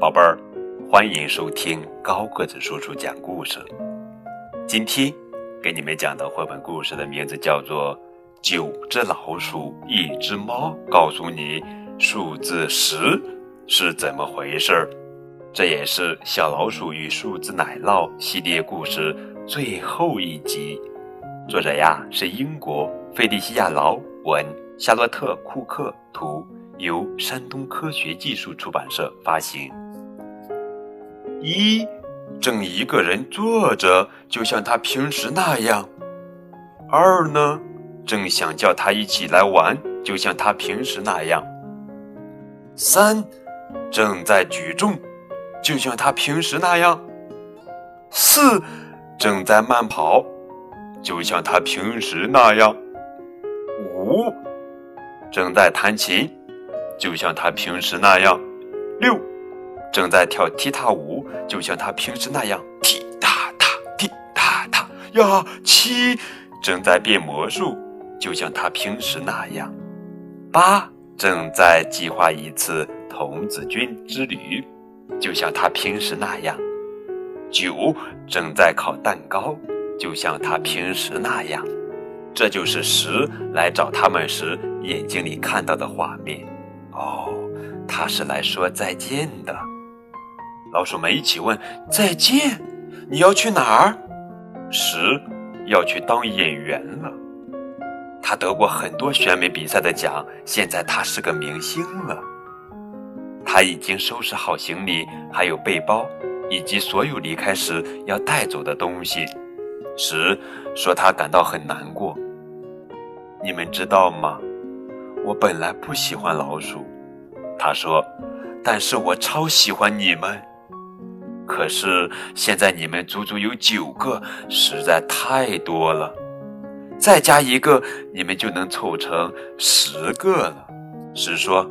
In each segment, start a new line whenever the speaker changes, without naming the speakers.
宝贝儿，欢迎收听高个子叔叔讲故事。今天给你们讲的绘本故事的名字叫做《九只老鼠，一只猫》，告诉你数字十是怎么回事儿。这也是《小老鼠与数字奶酪》系列故事最后一集。作者呀是英国费利西亚·劳文、夏洛特·库克图。由山东科学技术出版社发行。一，正一个人坐着，就像他平时那样。二呢，正想叫他一起来玩，就像他平时那样。三，正在举重，就像他平时那样。四，正在慢跑，就像他平时那样。五，正在弹琴。就像他平时那样，六正在跳踢踏舞，就像他平时那样踢踏踏踢踏踏呀。七正在变魔术，就像他平时那样。八正在计划一次童子军之旅，就像他平时那样。九正在烤蛋糕，就像他平时那样。这就是十来找他们时眼睛里看到的画面。哦，他是来说再见的。老鼠们一起问：“再见？你要去哪儿？”十要去当演员了。他得过很多选美比赛的奖，现在他是个明星了。他已经收拾好行李，还有背包，以及所有离开时要带走的东西。十说他感到很难过。你们知道吗？我本来不喜欢老鼠，他说，但是我超喜欢你们。可是现在你们足足有九个，实在太多了。再加一个，你们就能凑成十个了。十说，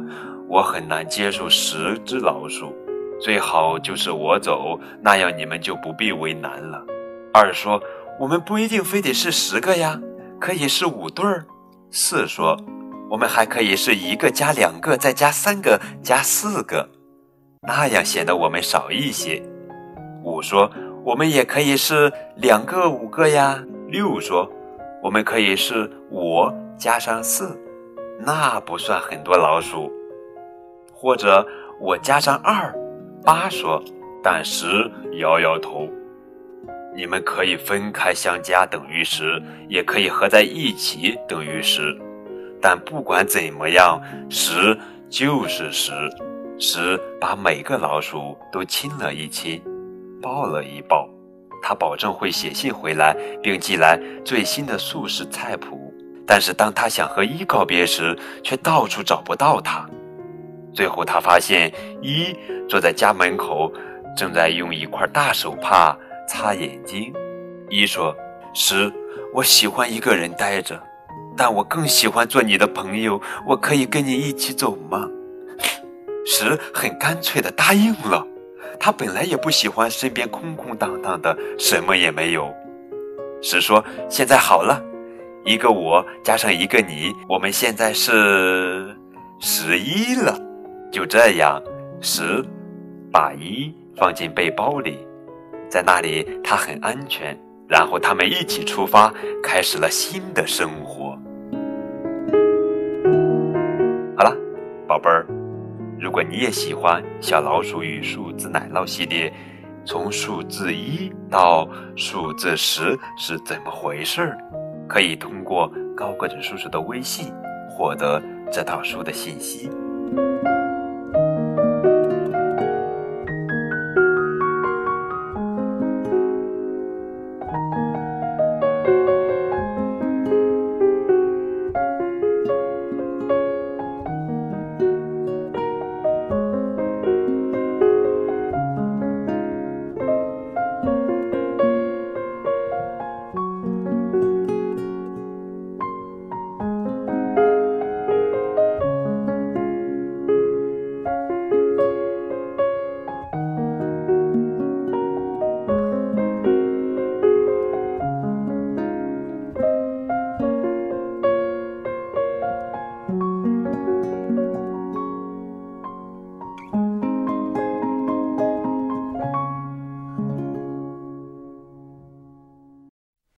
我很难接受十只老鼠，最好就是我走，那样你们就不必为难了。二说，我们不一定非得是十个呀，可以是五对儿。四说。我们还可以是一个加两个，再加三个，加四个，那样显得我们少一些。五说，我们也可以是两个五个呀。六说，我们可以是我加上四，那不算很多老鼠。或者我加上二，八说，但十摇摇头。你们可以分开相加等于十，也可以合在一起等于十。但不管怎么样，十就是十。十把每个老鼠都亲了一亲，抱了一抱。他保证会写信回来，并寄来最新的素食菜谱。但是当他想和一告别时，却到处找不到他。最后他发现一坐在家门口，正在用一块大手帕擦眼睛。一说：“十，我喜欢一个人待着。”但我更喜欢做你的朋友，我可以跟你一起走吗？十很干脆的答应了。他本来也不喜欢身边空空荡荡的，什么也没有。十说：“现在好了，一个我加上一个你，我们现在是十一了。”就这样，十把一放进背包里，在那里他很安全。然后他们一起出发，开始了新的生活。好了，宝贝儿，如果你也喜欢《小老鼠与数字奶酪》系列，从数字一到数字十是怎么回事儿，可以通过高个子叔叔的微信获得这套书的信息。